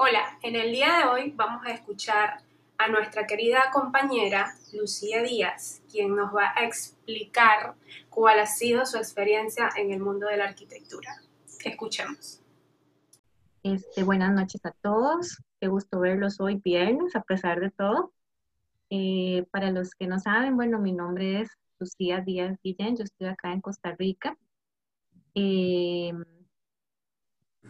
Hola, en el día de hoy vamos a escuchar a nuestra querida compañera Lucía Díaz, quien nos va a explicar cuál ha sido su experiencia en el mundo de la arquitectura. Escuchemos. Este, buenas noches a todos. Qué gusto verlos hoy viernes, a pesar de todo. Eh, para los que no saben, bueno, mi nombre es Lucía Díaz Guillén, yo estoy acá en Costa Rica. Eh,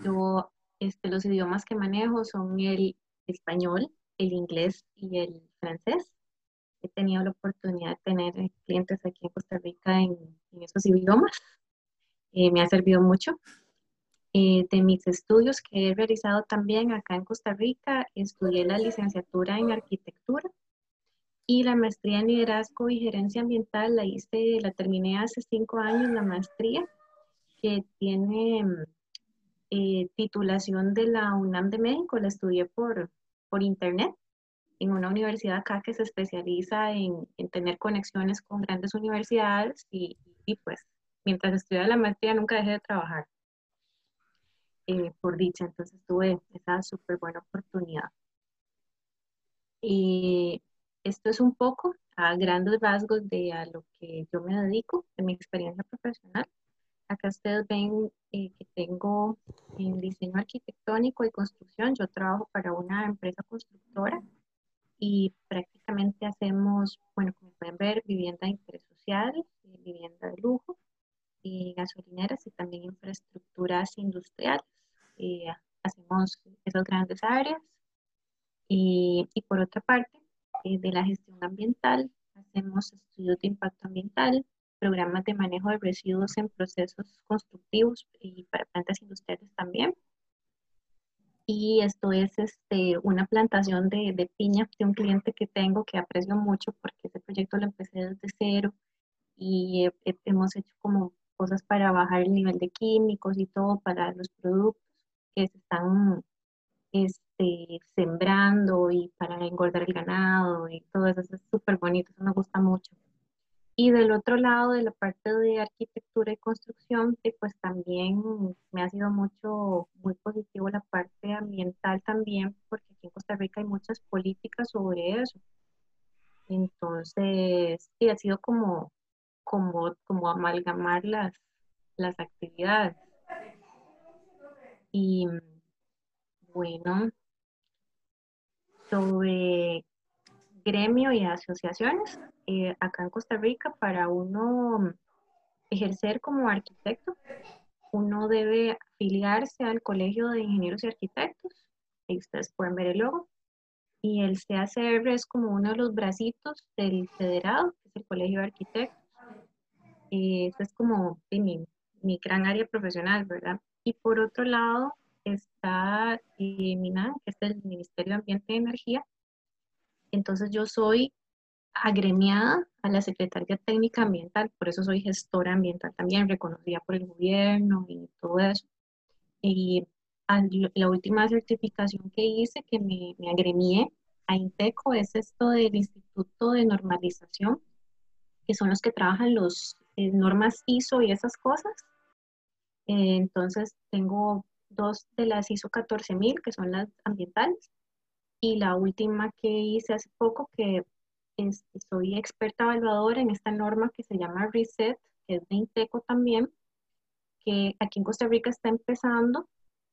yo este, los idiomas que manejo son el español, el inglés y el francés. He tenido la oportunidad de tener clientes aquí en Costa Rica en, esos idiomas. Eh, me ha servido mucho. Eh, de mis estudios que he realizado también acá en Costa Rica, estudié la licenciatura en arquitectura y la maestría en liderazgo y gerencia ambiental la hice, la terminé hace cinco años, la maestría, que tiene eh, titulación de la UNAM de México, la estudié por, por internet en una universidad acá que se especializa en, en tener conexiones con grandes universidades y, y, pues mientras estudiaba la maestría nunca dejé de trabajar eh, por dicha, entonces tuve esa súper buena oportunidad. Y esto es un poco a grandes rasgos de a lo que yo me dedico, de mi experiencia profesional. Acá ustedes ven eh, que tengo en diseño arquitectónico y construcción. Yo trabajo para una empresa constructora y prácticamente hacemos, bueno, como pueden ver, vivienda de interés social, eh, vivienda de lujo, y gasolineras y también infraestructuras industriales. Eh, hacemos esas grandes áreas. Y, y por otra parte, de la gestión ambiental, hacemos estudios de impacto ambiental, programas de manejo de residuos en procesos constructivos y para plantas industriales también. Y esto es este, una plantación de, piña de un cliente que tengo que aprecio mucho porque ese proyecto lo empecé desde cero y hemos hecho como cosas para bajar el nivel de químicos y todo para los productos que se están este, sembrando y para engordar el ganado y todo eso. Es súper bonito, eso me gusta mucho. Y del otro lado, de la parte de arquitectura y construcción, pues también me ha sido mucho, muy positivo la parte ambiental también, porque aquí en Costa Rica hay muchas políticas sobre eso. Entonces, sí, ha sido como, como, como amalgamar las, las actividades. Y bueno, sobre gremio y asociaciones eh, acá en Costa Rica para uno ejercer como arquitecto, uno debe afiliarse al Colegio de Ingenieros y Arquitectos. Ahí ustedes pueden ver el logo. Y el CACR es como uno de los bracitos del federado, que es el Colegio de Arquitectos. Eh, eso es como mi, mi, gran área profesional, ¿verdad? Y por otro lado está eh, MINA, que es el Ministerio de Ambiente y Energía, entonces yo soy agremiada a la Secretaría Técnica Ambiental, por eso soy gestora ambiental también, reconocida por el gobierno y todo eso. Y la última certificación que hice, que me, me agremié a INTECO, es esto del Instituto de Normalización, que son los que trabajan los eh, normas ISO y esas cosas. Eh, entonces tengo dos de las ISO 14000, que son las ambientales, y la última que hice hace poco, que soy experta evaluadora en esta norma que se llama RESET, que es de INTECO también, que aquí en Costa Rica está empezando,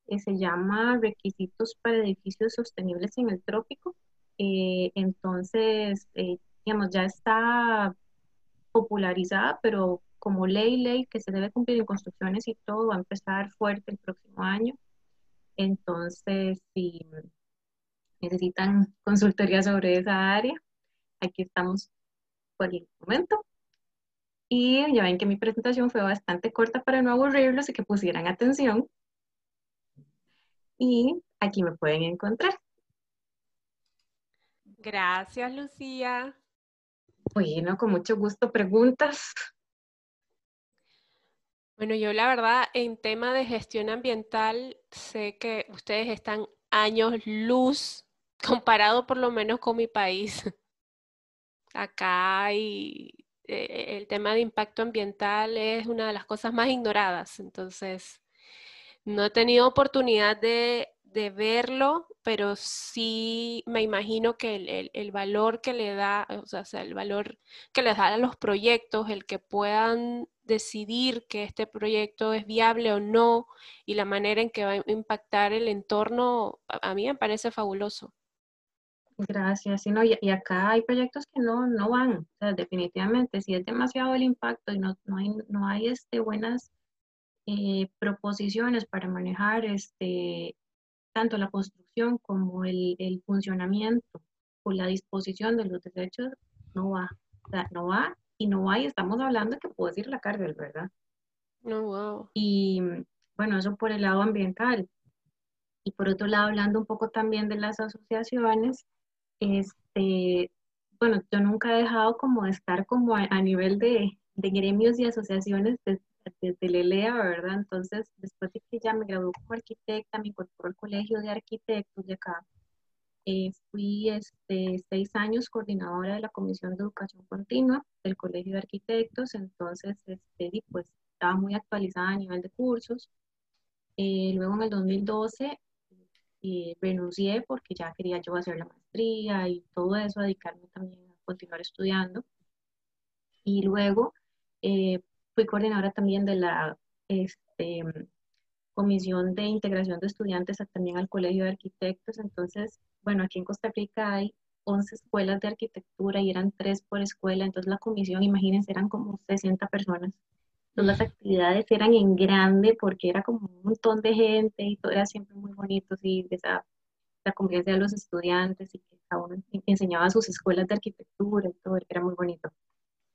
que se llama Requisitos para Edificios Sostenibles en el Trópico. Eh, entonces, eh, digamos, ya está popularizada, pero como ley, ley que se debe cumplir en construcciones y todo, va a empezar fuerte el próximo año. Entonces, sí, necesitan consultoría sobre esa área, aquí estamos por el momento. Y ya ven que mi presentación fue bastante corta para no aburrirlos y que pusieran atención. Y aquí me pueden encontrar. Gracias, Lucía. Bueno, con mucho gusto, preguntas. Bueno, yo la verdad, en tema de gestión ambiental, sé que ustedes están años luz comparado por lo menos con mi país. Acá hay, eh, el tema de impacto ambiental es una de las cosas más ignoradas, entonces no he tenido oportunidad de, verlo, pero sí me imagino que el, el, valor que le da, o sea, el valor que les da a los proyectos, el que puedan decidir que este proyecto es viable o no y la manera en que va a impactar el entorno, a, mí me parece fabuloso. Gracias. no, y, acá hay proyectos que no, no van. O sea, definitivamente, si es demasiado el impacto y no, no hay, no hay este, buenas eh, proposiciones para manejar este, tanto la construcción como el, el, funcionamiento o la disposición de los desechos, no va. O sea, no va y no va y estamos hablando que puede ir la cárcel, ¿verdad? No, wow. Y bueno, eso por el lado ambiental. Y por otro lado, hablando un poco también de las asociaciones, este, bueno, yo nunca he dejado como de estar como a, nivel de, de, gremios y asociaciones desde, desde LELEA, ¿verdad? Entonces, después de que ya me gradué como arquitecta, me incorporó al colegio de arquitectos de acá. Eh, fui este, seis años coordinadora de la Comisión de Educación Continua del Colegio de Arquitectos, entonces este, pues, estaba muy actualizada a nivel de cursos. Eh, luego en el 2012 eh, renuncié porque ya quería yo hacer la maestría y todo eso, dedicarme también a continuar estudiando. Y luego eh, fui coordinadora también de la este, Comisión de Integración de Estudiantes también al Colegio de Arquitectos. Entonces, bueno, aquí en Costa Rica hay 11 escuelas de arquitectura y eran tres por escuela, entonces la comisión, imagínense, eran como 60 personas. Entonces las actividades eran en grande porque era como un montón de gente y todo era siempre muy bonito, sí, esa, la convivencia de los estudiantes y que cada uno enseñaba sus escuelas de arquitectura y todo, era muy bonito.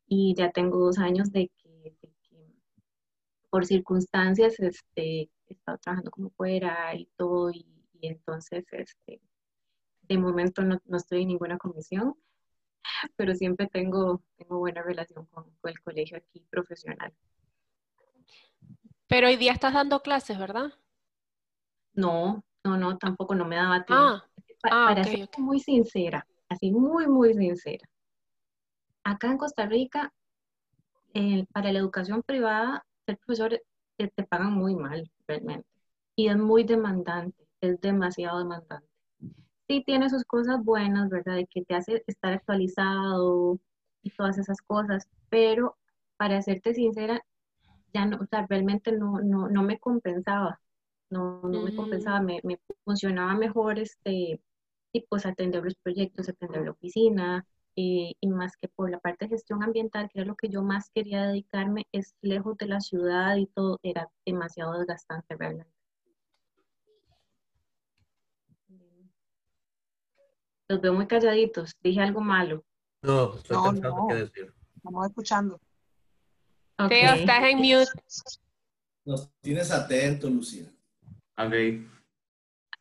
Y ya tengo dos años de que, por circunstancias este, he estado trabajando como fuera y todo, y, entonces este, de momento no, no, estoy en ninguna comisión, pero siempre tengo, tengo buena relación con el colegio aquí profesional. Pero hoy día estás dando clases, ¿verdad? No, no, no, tampoco no me daba tiempo. Ah, ah para ser muy sincera, así muy, muy sincera. Acá en Costa Rica, para la educación privada, ser profesor te, te pagan muy mal, realmente. Y es muy demandante, es demasiado demandante. Sí tiene sus cosas buenas, ¿verdad? De que te hace estar actualizado y todas esas cosas, pero para serte sincera, ya no, o sea, realmente no, no, no me compensaba, no, no me compensaba, me, me, funcionaba mejor este, y pues atender los proyectos, atender la oficina, eh, y más que por la parte de gestión ambiental, que era lo que yo más quería dedicarme, es lejos de la ciudad y todo, era demasiado desgastante realmente. Los veo muy calladitos, dije algo malo. No, estoy pensando qué decir. Estamos escuchando. Teo, estás en mute. Nos tienes atento, Lucía. Ok.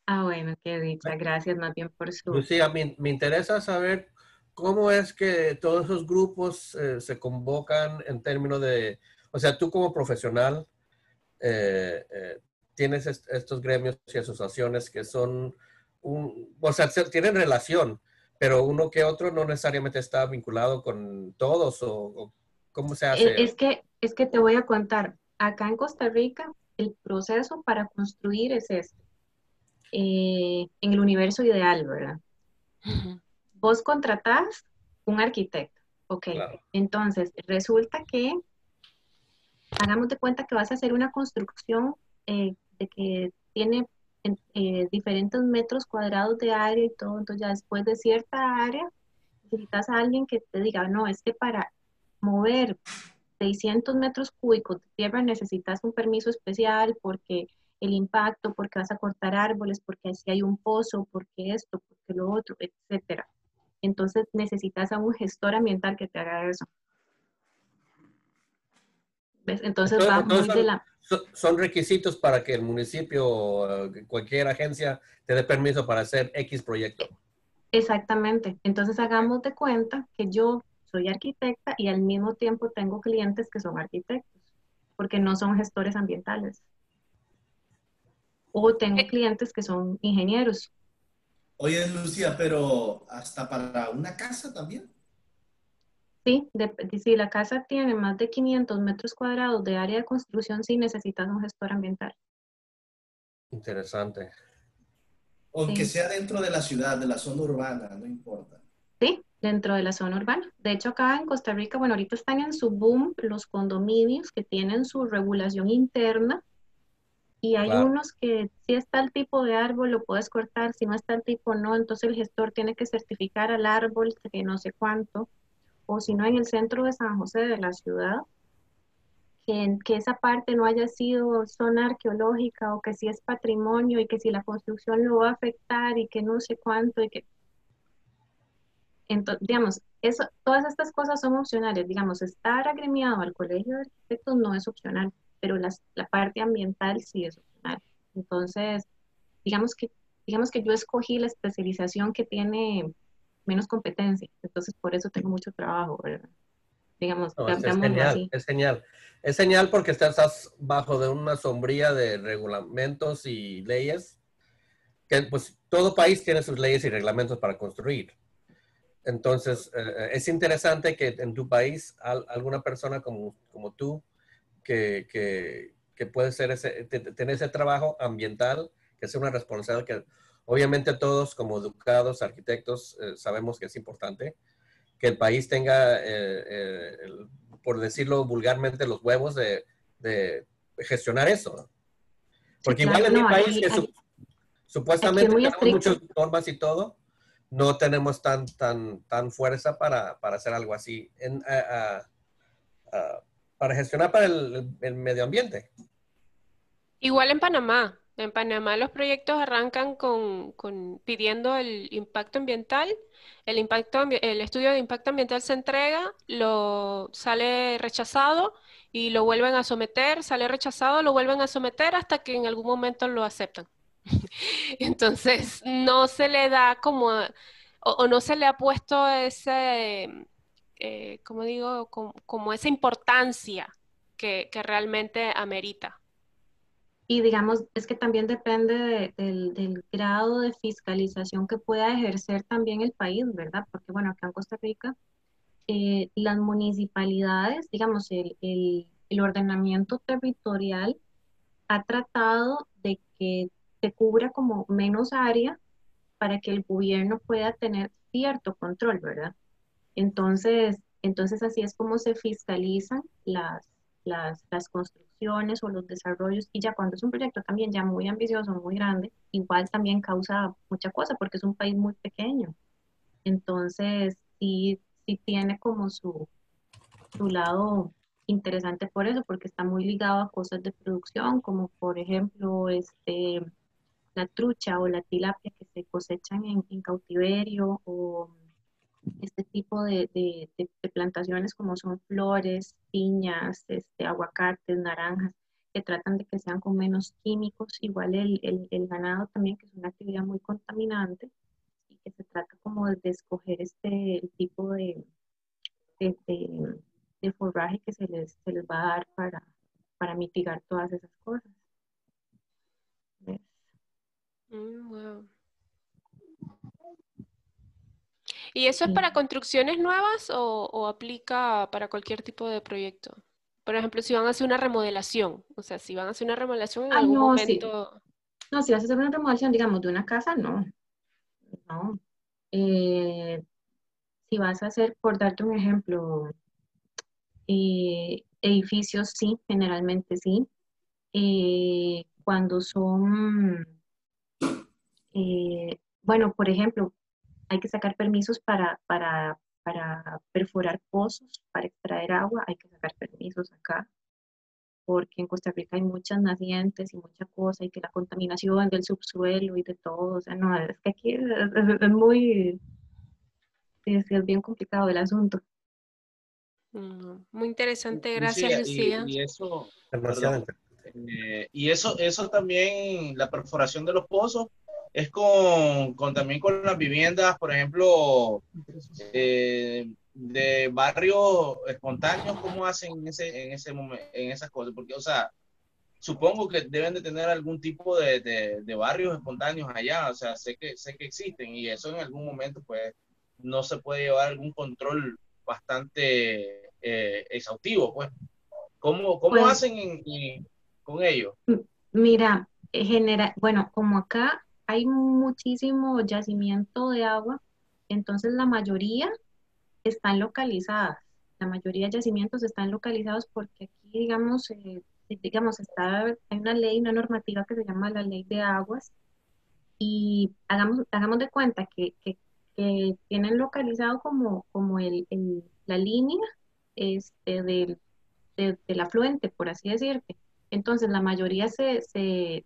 Ah, bueno, qué dicha. Gracias más bien por su... Lucía, me, me interesa saber cómo es que todos esos grupos eh, se convocan en términos de... O sea, tú como profesional eh, eh, tienes estos gremios y asociaciones que son... Un, o sea, tienen relación, pero uno que otro no necesariamente está vinculado con todos o ¿Cómo se hace? Es que, es que te voy a contar. Acá en Costa Rica, el proceso para construir es este. Eh, en el universo ideal, ¿verdad? Vos contratás un arquitecto, ok. Entonces, resulta que, hagamos de cuenta que vas a hacer una construcción eh, de que tiene eh, diferentes metros cuadrados de área y todo, entonces ya después de cierta área, necesitas a alguien que te diga, no, es que para mover 600 metros cúbicos de tierra necesitas un permiso especial porque el impacto, porque vas a cortar árboles, porque si hay un pozo, porque esto, porque lo otro, etcétera. Entonces necesitas a un gestor ambiental que te haga eso. ¿Ves? Entonces, va muy son, de la... Son requisitos para que el municipio o cualquier agencia te dé permiso para hacer X proyecto. Exactamente. Entonces hagamos de cuenta que yo soy arquitecta y al mismo tiempo tengo clientes que son arquitectos, porque no son gestores ambientales. O tengo eh. clientes que son ingenieros. Oye, Lucía, pero hasta para una casa también. Sí, si la casa tiene más de 500 metros cuadrados de área de construcción, sí necesitas un gestor ambiental. Interesante. Aunque sea dentro de la ciudad, de la zona urbana, no importa. Sí, dentro de la zona urbana. De hecho, acá en Costa Rica, bueno, ahorita están en su boom los condominios que tienen su regulación interna y hay unos que si está el tipo de árbol lo puedes cortar, si no está el tipo no, entonces el gestor tiene que certificar al árbol que no sé cuánto, o si no en el centro de San José de la ciudad, que, que esa parte no haya sido zona arqueológica o que si es patrimonio y que si la construcción lo va a afectar y que no sé cuánto y que... Entonces, digamos, eso, todas estas cosas son opcionales, digamos, estar agremiado al colegio de arquitectos no es opcional pero la parte ambiental sí es opcional. Entonces, digamos que, digamos que yo escogí la especialización que tiene menos competencia, entonces por eso tengo mucho trabajo, ¿verdad? Digamos, es, genial, es genial. Es genial porque estás bajo de una sombría de regulamentos y leyes, que pues todo país tiene sus leyes y reglamentos para construir. Entonces, eh, es interesante que en tu país alguna persona como, como tú que, que, puede ser ese, tener ese trabajo ambiental, que es una responsabilidad que obviamente todos como educados, arquitectos, eh, sabemos que es importante, que el país tenga, eh, eh, por decirlo vulgarmente, los huevos de, de gestionar eso. Porque igual en mi país, que supuestamente tenemos muchas normas y todo, no tenemos tan, tan, tan fuerza para, para hacer algo así. En, para gestionar para el, medio ambiente. Igual en Panamá. En Panamá los proyectos arrancan con, pidiendo el impacto ambiental. El, impacto, el estudio de impacto ambiental se entrega, lo sale rechazado y lo vuelven a someter, sale rechazado, lo vuelven a someter hasta que en algún momento lo aceptan. Entonces, no se le da como, o no se le ha puesto ese, eh, como digo, como, esa importancia que, realmente amerita. Y digamos, es que también depende del, grado de fiscalización que pueda ejercer también el país, ¿verdad? Porque bueno, acá en Costa Rica, eh, las municipalidades, digamos, el, el, ordenamiento territorial ha tratado de que se cubra como menos área para que el gobierno pueda tener cierto control, ¿verdad? Entonces, entonces así es como se fiscalizan las, las, las, construcciones o los desarrollos y ya cuando es un proyecto también ya muy ambicioso, muy grande, igual también causa mucha cosa porque es un país muy pequeño. Entonces, sí, sí tiene como su, su lado interesante por eso, porque está muy ligado a cosas de producción, como por ejemplo este, la trucha o la tilapia que se cosechan en, cautiverio o este tipo de, plantaciones como son flores, piñas, este, aguacates, naranjas, que tratan de que sean con menos químicos, igual el, ganado también, que es una actividad muy contaminante, y que se trata como de, escoger este tipo de, de, forraje que se les, les va a dar para, para mitigar todas esas cosas. Mm, ¿Y eso es para construcciones nuevas o, aplica para cualquier tipo de proyecto? Por ejemplo, si van a hacer una remodelación, o sea, si van a hacer una remodelación en ah, algún momento... No, si vas a hacer una remodelación, digamos, de una casa, no. No. Eh, si vas a hacer, por darte un ejemplo, eh, edificios, sí, generalmente sí. Eh, cuando son, bueno, por ejemplo, hay que sacar permisos para, para, para perforar pozos, para extraer agua, hay que sacar permisos acá, porque en Costa Rica hay muchas nacientes y mucha cosa, y que la contaminación del subsuelo y de todo, o sea, no, es que aquí es, muy, es, bien complicado el asunto. Muy interesante, gracias Lucía. Y, eso, eh, y eso, eso también, la perforación de los pozos, es con, con, también con las viviendas, por ejemplo, eh, de barrios espontáneos, ¿cómo hacen en ese, en ese momento, en esas cosas? Porque, o sea, supongo que deben de tener algún tipo de, de, barrios espontáneos allá, o sea, sé que, sé que existen y eso en algún momento, pues, no se puede llevar algún control bastante eh, exhaustivo, pues. ¿Cómo, cómo pues hacen con ellos? Mira, genera, bueno, como acá hay muchísimo yacimiento de agua, entonces la mayoría están localizadas. La mayoría de yacimientos están localizados porque aquí, digamos, eh, digamos, está, hay una ley, una normativa que se llama la ley de aguas y hagamos, hagamos de cuenta que, que, tienen localizado como, como el, la línea este, del, del afluente, por así decirte. Entonces, la mayoría se, se,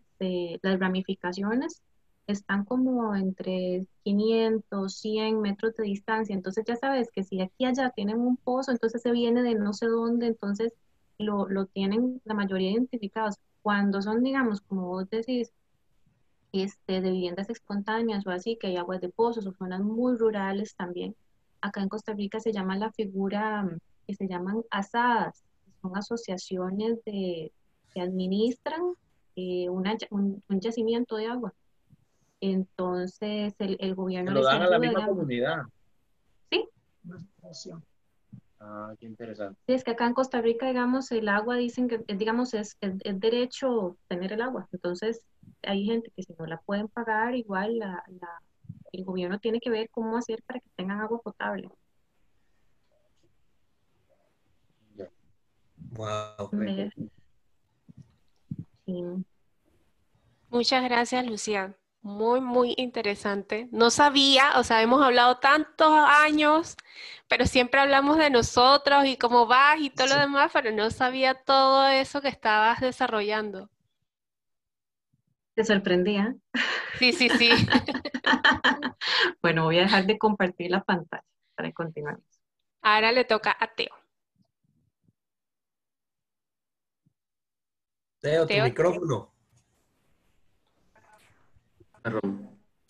las ramificaciones están como entre 500, 100 metros de distancia. Entonces, ya sabes que si aquí allá tienen un pozo, entonces se viene de no sé dónde, entonces lo, lo tienen la mayoría identificados. Cuando son, digamos, como vos decís, este, de viviendas espontáneas o así, que hay aguas de pozos o zonas muy rurales también. Acá en Costa Rica se llama la figura mm, que se llaman asadas, son asociaciones de, que administran eh, un, yacimiento de agua. Entonces, el, el gobierno... lo dan a la misma comunidad. Sí. Ah, qué interesante. Sí, es que acá en Costa Rica, digamos, el agua dicen que, digamos, es, es, derecho tener el agua. Entonces, hay gente que si no la pueden pagar, igual la, la, el gobierno tiene que ver cómo hacer para que tengan agua potable. Wow. Muchas gracias, Lucía. Muy, muy interesante. No sabía, o sea, hemos hablado tantos años, pero siempre hablamos de nosotros y cómo vas y todo lo demás, pero no sabía todo eso que estabas desarrollando. Te sorprendía. Sí, sí, sí. bueno, voy a dejar de compartir la pantalla para continuar. Ahora le toca a Teo. Teo, tu micrófono.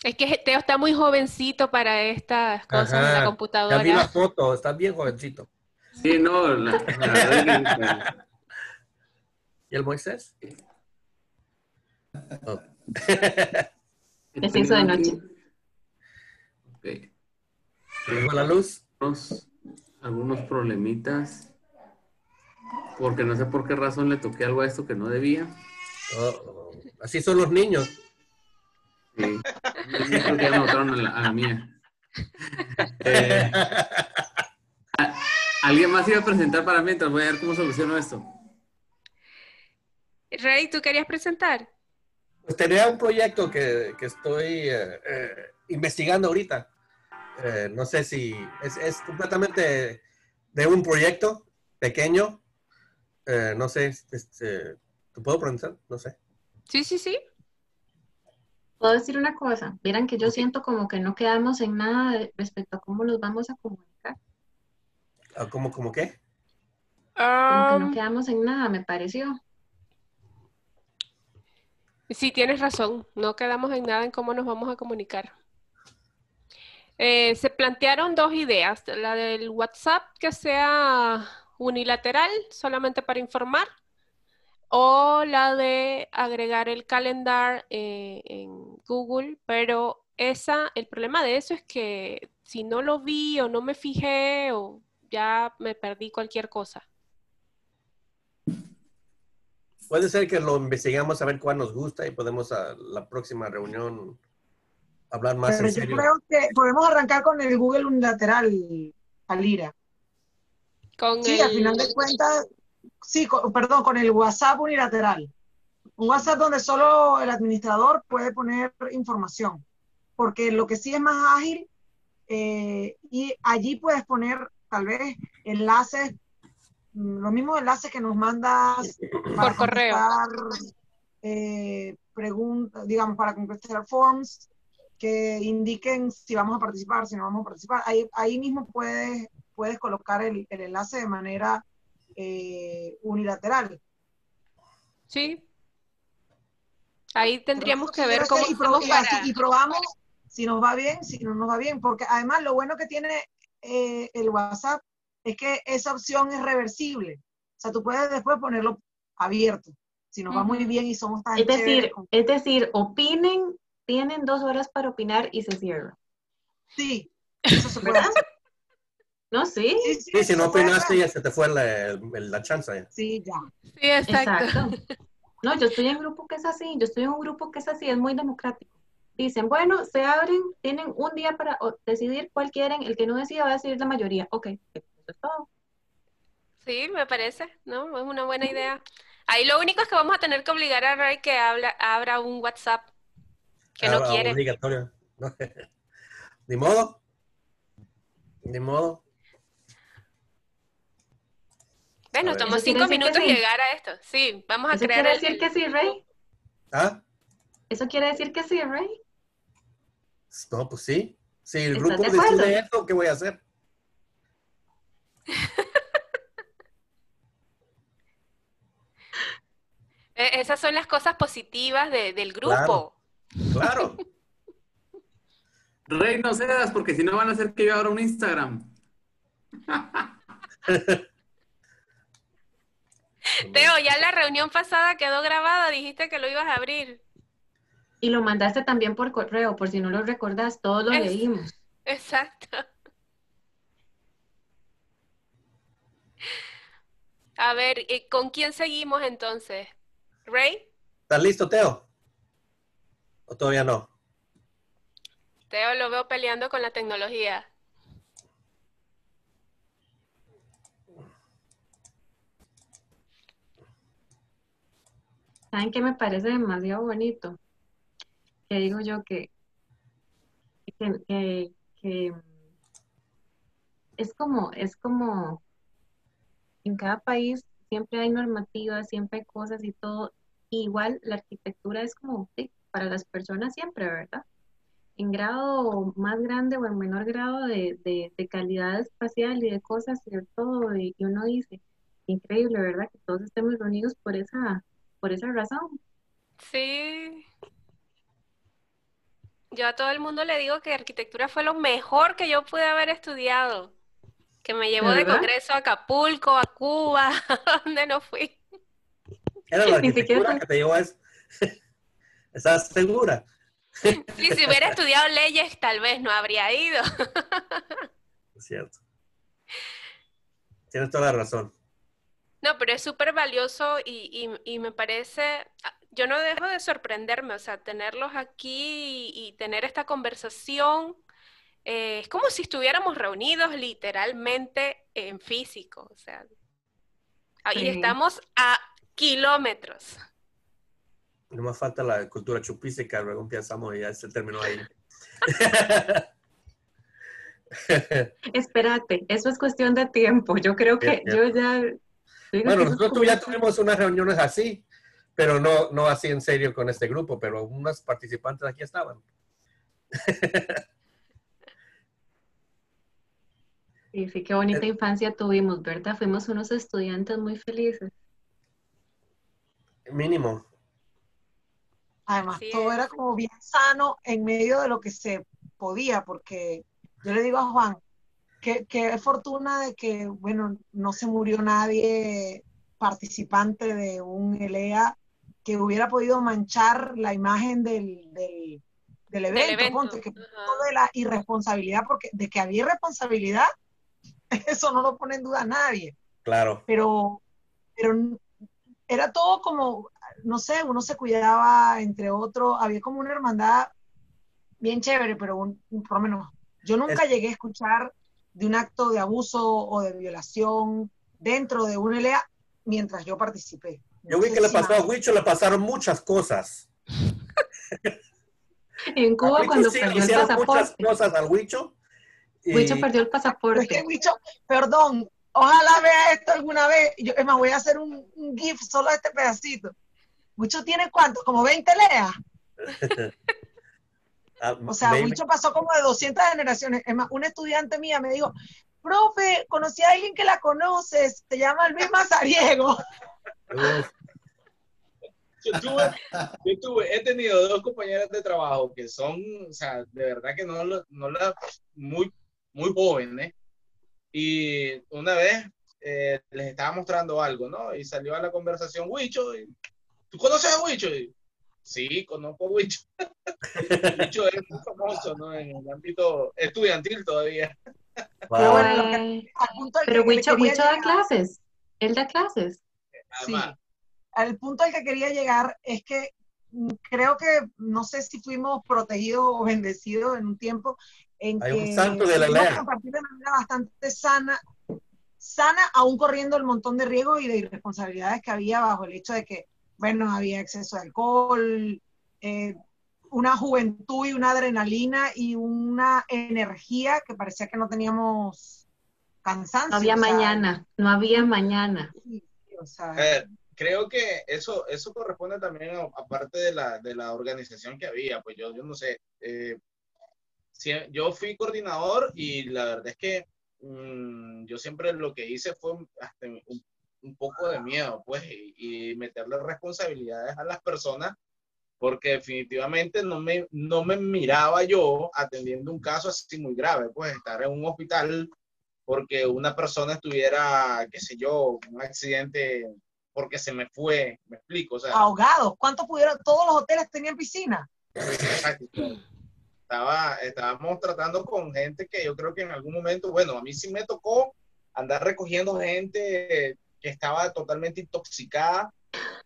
Es que Teo está muy jovencito para estas cosas de la computadora. Ya vi la foto, está bien jovencito. Sí, no, la, ¿Y el Moisés? Oh. De noche. Okay. la luz? Algunos problemitas. Porque no sé por qué razón le toqué algo a esto que no debía. Oh, así son los niños. Sí. creo que ya me a la, a la mía. Eh, ¿Alguien más iba a presentar para mientras voy a ver cómo soluciono esto? Rey, ¿tú querías presentar? Pues tenía un proyecto que, que estoy eh, eh, investigando ahorita. no sé si es, es, completamente de un proyecto pequeño. no sé, este, ¿te puedo presentar? No sé. Sí, sí, sí. Puedo decir una cosa, vieran que yo siento como que no quedamos en nada respecto a cómo los vamos a comunicar. ¿Cómo, cómo qué? Como que no quedamos en nada, me pareció. Sí, tienes razón, no quedamos en nada en cómo nos vamos a comunicar. Eh, se plantearon dos ideas, la del WhatsApp que sea unilateral, solamente para informar, o la de agregar el calendar eh, en Google, pero esa, el problema de eso es que si no lo vi o no me fijé o ya me perdí cualquier cosa. Puede ser que lo investigamos a ver cuál nos gusta y podemos a la próxima reunión hablar más en serio. Yo creo que podemos arrancar con el Google unilateral, Alira. Con sí, al final de cuentas, sí, perdón, con el WhatsApp unilateral. Un WhatsApp donde solo el administrador puede poner información, porque lo que sí es más ágil eh, y allí puedes poner tal vez enlaces, mm, los mismos enlaces que nos mandas por correo. Eh, preguntas, digamos, para contestar forms que indiquen si vamos a participar, si no vamos a participar. Ahí, ahí mismo puedes, puedes colocar el, el enlace de manera eh, unilateral. Sí. Ahí tendríamos que ver cómo y, probamos si nos va bien, si no nos va bien, porque además lo bueno que tiene eh, el WhatsApp es que esa opción es reversible. O sea, tú puedes después ponerlo abierto, si nos va muy bien y somos tan Es decir, es decir, opinen, tienen dos horas para opinar y se cierra. Sí, eso se puede hacer. ¿No? Sí. Sí, si no opinaste ya se te fue la, la chance. Sí, ya. Sí, exacto. No, yo estoy en un grupo que es así, yo estoy en un grupo que es así, es muy democrático. dicen, bueno, se abren, tienen un día para decidir cuál quieren, el que no decida va a decidir la mayoría. Ok, eso es todo. Sí, me parece, ¿no? Es una buena idea. Ahí lo único es que vamos a tener que obligar a Ray que habla, abra un WhatsApp que no Ah, quiere. Obligatorio. ¿no? Ni modo. Ni modo. Ver. tomó cinco minutos sí. llegar a esto. Sí, vamos a ¿Eso crear quiere el- decir que sí, Rey? ¿Ah? ¿Eso quiere decir que sí, Rey? No, pues sí. Si el ¿Estás grupo de decide eso, ¿qué voy a hacer? Eh, Esas son las cosas positivas de- del Claro. grupo. Claro. Rey, no cedas, porque si no van a hacer que yo abra un Instagram. Teo, ya la reunión pasada quedó grabada, dijiste que lo ibas a abrir. Y lo mandaste también por correo, por si no lo recordás, todos lo Es- leímos. Exacto. A ver, ¿y ¿con quién seguimos entonces? ¿Ray? ¿Estás listo, Teo? ¿O todavía no? Teo lo veo peleando con la tecnología. ¿Saben qué me parece demasiado bonito? Que digo yo que, que, es como, es como en cada país siempre hay normativas, siempre hay cosas y todo. igual la arquitectura es como para las personas siempre, ¿verdad? En grado más grande o en menor grado de, de- calidad espacial y de cosas todo. Y, y uno dice, increíble, ¿verdad? Que todos estemos reunidos por esa, por esa razón. Sí. Yo a todo el mundo le digo que arquitectura fue lo mejor que yo pude haber estudiado. Que me llevó de congreso a Acapulco, a Cuba, a donde no fui. Era la arquitectura que te llevó a eso. ¿Estás segura? Sí, si hubiera estudiado leyes, tal vez no habría ido. Es cierto. Tienes toda la razón. No, pero es súper valioso y, y- y me parece, ah, yo no dejo de sorprenderme, o sea, tenerlos aquí y, y tener esta conversación, eh, es como si estuviéramos reunidos literalmente en físico, o sea, ahí Sí. estamos a kilómetros. No más falta la cultura chupística, luego empezamos y ya se terminó ahí. Espérate, eso es cuestión de tiempo. Yo creo que yo ya... bueno, nosotros ya tuvimos unas reuniones así, pero no, no así en serio con este grupo, pero unos participantes aquí estaban. Sí, sí, qué bonita infancia tuvimos, ¿verdad? Fuimos unos estudiantes muy felices. Mínimo. Además, todo era como bien sano en medio de lo que se podía, porque yo le digo a Juan, qué, qué fortuna de que, bueno, no se murió nadie participante de un ELEA que hubiera podido manchar la imagen del, del, del evento, evento, ponte, que ajá. de la irresponsabilidad, porque de que había irresponsabilidad, eso no lo pone en duda nadie Claro. pero, pero era todo como, no sé, uno se cuidaba entre otros, había como una hermandad bien chévere, pero un- por lo menos yo nunca llegué a escuchar de un acto de abuso o de violación dentro de un ELEA mientras yo participé. Yo vi que le pasó a. Huicho, le pasaron muchas cosas. En A Cuba Huicho cuando sí le perdió el hicieron muchas pasaporte. cosas al Huicho. y- Huicho perdió el Pero es que pasaporte. Wicho, perdón, ojalá vea esto alguna vez. Yo, es más, voy a hacer un, un GIF solo de este pedacito. Wicho tiene cuánto, como 20 leas. ah, O sea, Wicho pasó como de 200 generaciones. Es más, una estudiante mía me dijo, profe, conocí a alguien que la conoce, se llama Luis Mazariego. Uf, Yo tuve, yo tuve, he tenido dos compañeras de trabajo que son, o sea, de verdad que no, lo- no la, muy, muy jóvenes. Y una vez eh, les estaba mostrando algo, ¿no? Y salió a la conversación Huicho. y, ¿Tú conoces a Huicho? Y, sí, conozco a Huicho. Huicho es muy famoso, ¿no? En el ámbito estudiantil todavía. wow. Pero bueno, que- Pero Huicho, Huicho da clases. Él da clases. Sí. Además, al punto al que quería llegar es que creo que no sé si fuimos protegidos o bendecidos en un tiempo en Hay que un santo de la lea. compartir de manera bastante sana, sana, aún corriendo el montón de riesgos y de irresponsabilidades que había bajo el hecho de que, bueno, había exceso de alcohol, eh, una juventud y una adrenalina y una energía que parecía que no teníamos cansancio. No había o sea, mañana, no había mañana. sí, o sea, Eh, creo que eso, eso corresponde también a, aparte de la, de la organización que había, pues yo, yo no sé, eh, sie- yo fui coordinador y la verdad es que mm, yo siempre lo que hice fue hasta un, un poco de miedo, pues, y, y meterle responsabilidades a las personas, porque definitivamente no me, no me miraba yo atendiendo un caso así muy grave, pues, estar en un hospital porque una persona estuviera, qué sé yo, un accidente porque se me fue, me explico, o sea, ahogados. ¿Cuántos pudieron? Todos los hoteles tenían piscina. exacto, estaba, estábamos tratando con gente que yo creo que en algún momento, bueno, a mí sí me tocó andar recogiendo gente que estaba totalmente intoxicada,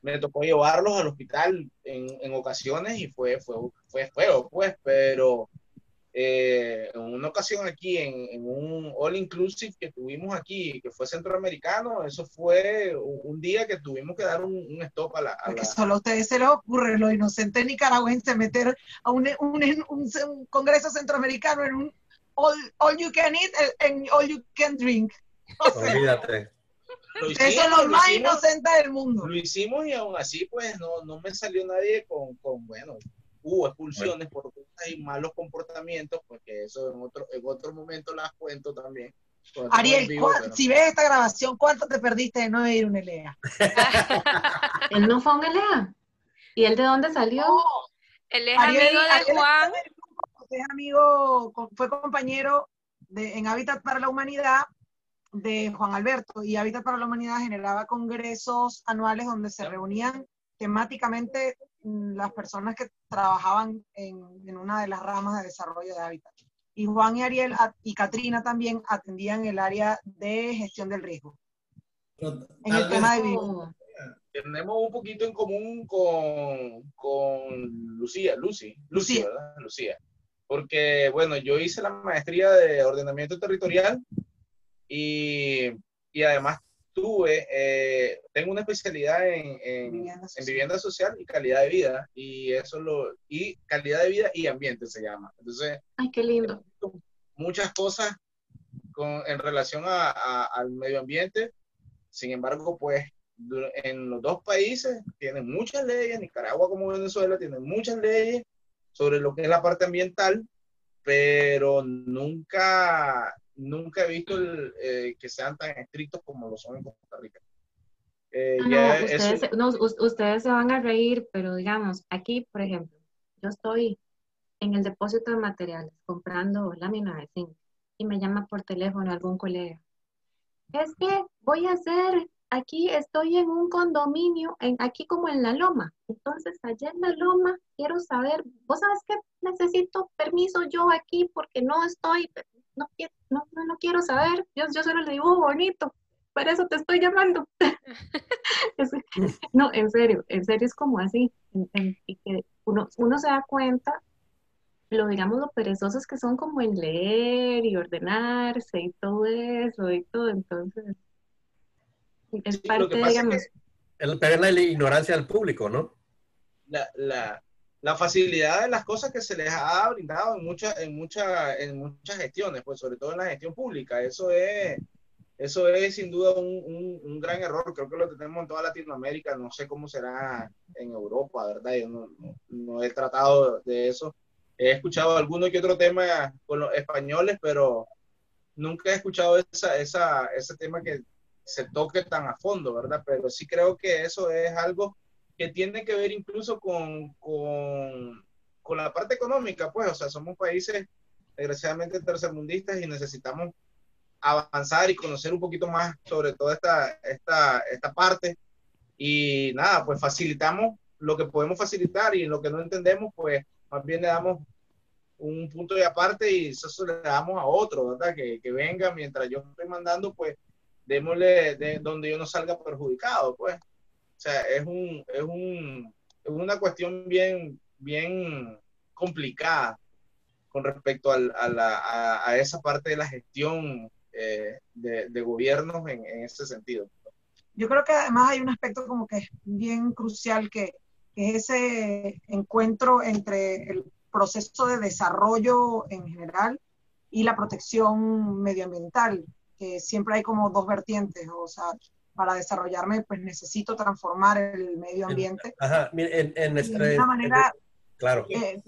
me tocó llevarlos al hospital en, en ocasiones y fue, fue, fue feo, pues, pero eh, en una ocasión aquí, en, en un all inclusive que tuvimos aquí, que fue centroamericano, eso fue un, día que tuvimos que dar un, un stop a la... a Porque la- solo a ustedes se les ocurre, los inocentes nicaragüenses, meter a un, un, un- un congreso centroamericano en un all, all you can eat en all you can drink. O sea, Olvídate. Lo eso es lo lo más hicimos. inocente del mundo. lo hicimos y aún así pues no, no me salió nadie con, con bueno, hubo expulsiones por cosas y malos comportamientos, porque eso en otro, en otro momento las cuento también. Ariel, vivo, ¿cuál- pero- si ves esta grabación, ¿cuánto te perdiste de no ir a un ELEA? Él no fue a un ELEA. ¿Y él de dónde salió? Él es Ariel- amigo de Ariel Juan. Es amigo, fue compañero de, en Hábitat para la Humanidad de Juan Alberto y Hábitat para la Humanidad generaba congresos anuales donde se reunían temáticamente mm, las personas que trabajaban en, en una de las ramas de desarrollo de Hábitat. Y Juan y Ariel y Katrina también atendían el área de gestión del riesgo. Pero En el tema de vivir. Oh, tenemos un poquito en común con, con Lucía, Lucy, Lucy, Lucía. ¿verdad? Lucía. Porque, bueno, yo hice la maestría de ordenamiento territorial y, y además tuve, eh, tengo una especialidad en, en- Vivienda en social. vivienda social y calidad de vida y eso lo, y calidad de vida y ambiente se llama. Entonces, Ay, qué lindo. muchas cosas con, en relación a- a- al medio ambiente. Sin embargo, pues en los dos países tienen muchas leyes, Nicaragua como Venezuela tienen muchas leyes sobre lo que es la parte ambiental, pero nunca, nunca he visto el, eh, que sean tan estrictos como lo son en Costa Rica. Eh, ya no, eso- ustedes, se- no, us- ustedes se van a reír, pero digamos, aquí, por ejemplo, yo estoy en el depósito de materiales comprando lámina de zinc y me llama por teléfono algún colega. Es que voy a hacer, aquí estoy en un condominio, en, aquí como en la loma. Entonces, allá en la loma, quiero saber, vos sabes que necesito permiso yo aquí porque no estoy, no, qui- no, no, no quiero saber, yo, yo solo le dibujo bonito, por eso te estoy llamando. No, en serio, en serio es como así. en- en- y que uno, uno se da cuenta, lo digamos, lo perezosos que son como en leer y ordenarse y todo eso y todo. Entonces, es Sí, lo parte, que pasa es digamos, que- El, pero es la ignorancia del público, ¿no? la, la, la facilidad de las cosas que se les ha brindado en muchas en muchas en muchas gestiones, pues sobre todo en la gestión pública. Eso es eso es sin duda un, un, un gran error. Creo que lo tenemos en toda Latinoamérica. No sé cómo será en Europa, ¿verdad? Yo no, no, no he tratado de eso. He escuchado alguno que otro tema con los españoles, pero nunca he escuchado esa, esa, ese tema que se toque tan a fondo, ¿verdad? Pero sí creo que eso es algo que tiene que ver incluso con, con, con la parte económica, pues, o sea, somos países desgraciadamente tercermundistas y necesitamos avanzar y conocer un poquito más sobre toda esta, esta, esta parte. Y nada, pues facilitamos lo que podemos facilitar y lo que no entendemos, pues más bien le damos un punto de aparte y eso le damos a otro, ¿verdad? Que, que venga mientras yo estoy mandando, pues démosle de donde yo no salga perjudicado, pues. O sea, es un, es un, una cuestión bien, bien complicada con respecto a, la, a, esa parte de la gestión eh, de, de, gobiernos en, en, ese sentido. Yo creo que además hay un aspecto como que es bien crucial que, que es ese encuentro entre el proceso de desarrollo en general y la protección medioambiental, que siempre hay como dos vertientes, o sea, para desarrollarme pues necesito transformar el medio ambiente. Ajá, en, en, de una manera, claro. Eh,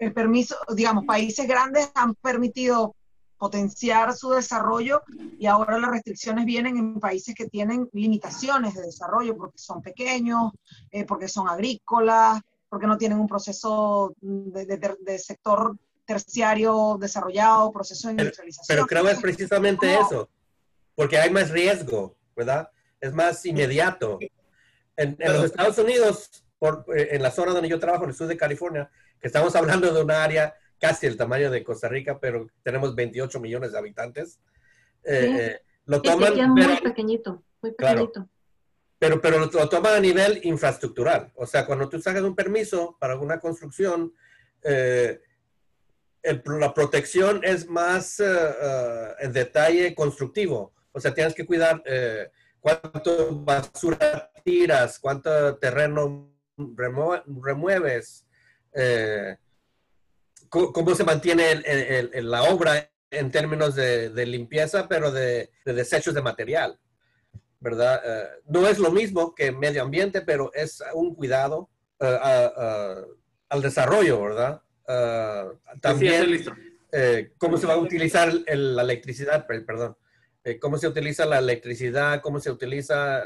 el permiso, digamos, países grandes han permitido potenciar su desarrollo y ahora las restricciones vienen en países que tienen limitaciones de desarrollo porque son pequeños, eh, porque son agrícolas, porque no tienen un proceso de, sector terciario desarrollado, proceso de industrialización. Pero, creo que es precisamente eso, porque hay más riesgo, ¿verdad? Es más inmediato. En, los Estados Unidos, por, eh, en la zona donde yo trabajo, en el sur de California, que estamos hablando de un área casi el tamaño de Costa Rica, pero tenemos 28 millones de habitantes. Eh, eh, lo toman, muy pequeñito, muy pequeñito. Pero, pero lo, toman a nivel infraestructural. O sea, cuando tú sacas un permiso para una construcción, eh, la protección es más eh, en detalle constructivo. O sea, tienes que cuidar cuánto basura tiras, cuánto terreno remueves, cómo se mantiene la obra en términos de, limpieza, pero de, desechos de material. ¿verdad? Eh, no es lo mismo que medio ambiente, pero es un cuidado uh, al desarrollo, ¿verdad? También, ¿cómo se va a utilizar la electricidad? Perdón. ¿Cómo se utiliza la electricidad? ¿Cómo se utiliza...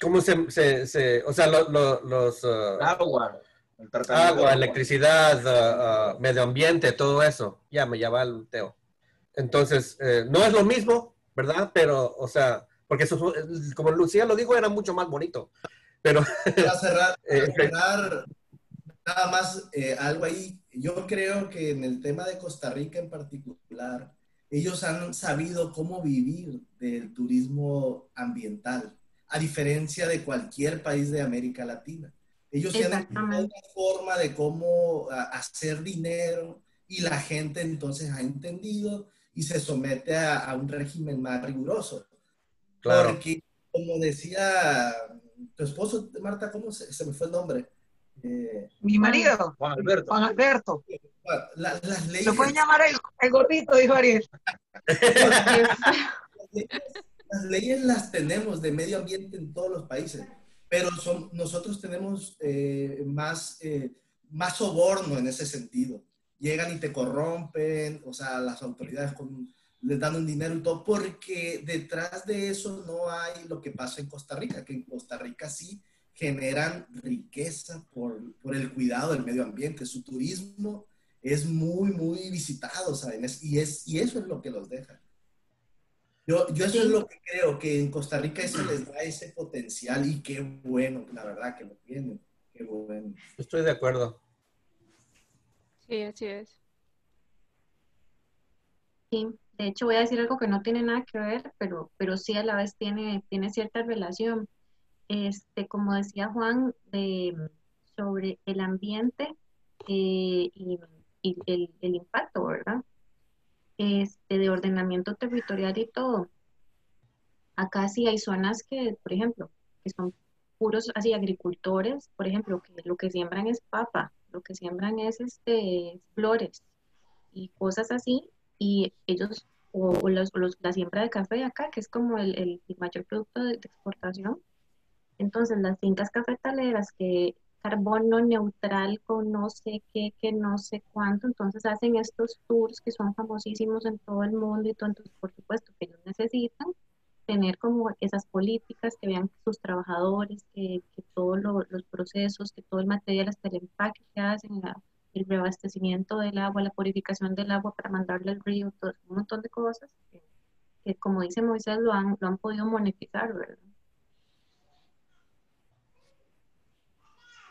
¿Cómo se, se, se o sea, los... agua. Agua, electricidad, medio ambiente, todo eso. Ya me llama el Teo. Entonces, no es lo mismo, ¿verdad? Pero, o sea, porque eso, como Lucía lo dijo, era mucho más bonito. Pero... Para cerrar, eh, cerrar nada más eh, algo ahí. Yo creo que en el tema de Costa Rica en particular, ellos han sabido cómo vivir del turismo ambiental, a diferencia de cualquier país de América Latina. Ellos tienen una forma de cómo hacer dinero y la gente entonces ha entendido y se somete a, un régimen más riguroso. Claro. Porque, como decía tu esposo, Marta, ¿cómo se, me fue el nombre? Eh, Mi marido. Juan Alberto. Juan Alberto. las leyes... Lo pueden llamar el, gordito, dijo Ariel. las leyes las tenemos de medio ambiente en todos los países, pero son, nosotros tenemos eh, más, eh, más soborno en ese sentido llegan y te corrompen, o sea, las autoridades con, les dan un dinero y todo, porque detrás de eso no hay lo que pasa en Costa Rica, que en Costa Rica sí generan riqueza por, por el cuidado del medio ambiente, su turismo es muy, muy visitado, ¿saben? y, es, y eso es lo que los deja. Yo, yo eso es lo que creo, que en Costa Rica eso les da ese potencial y qué bueno, la verdad, que lo tienen. Qué bueno. Estoy de acuerdo. Sí, así es. Sí, de hecho voy a decir algo que no tiene nada que ver, pero, pero sí a la vez tiene, tiene cierta relación. Este, como decía Juan, de, sobre el ambiente eh, y, el, impacto, ¿verdad? Este, de ordenamiento territorial y todo. Acá sí hay zonas que, por ejemplo, que son puros así agricultores, por ejemplo, que lo que siembran es papa, lo que siembran es este, flores y cosas así, y ellos, o, los, la siembra de café acá, que es como el, el, mayor producto de, exportación. Entonces, las fincas cafetaleras que carbono neutral con no sé qué, que no sé cuánto, entonces hacen estos tours que son famosísimos en todo el mundo y todo, entonces por supuesto que ellos necesitan tener como esas políticas, que vean sus trabajadores, que, todos los procesos, que todo el material, hasta el empaque que hacen, el reabastecimiento del agua, la purificación del agua para mandarle al río, todo, un montón de cosas que, como dice Moisés, lo han, lo han podido monetizar, ¿verdad?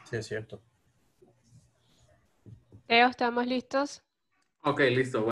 Sí, es cierto. Leo, ¿estamos listos? Ok, listo.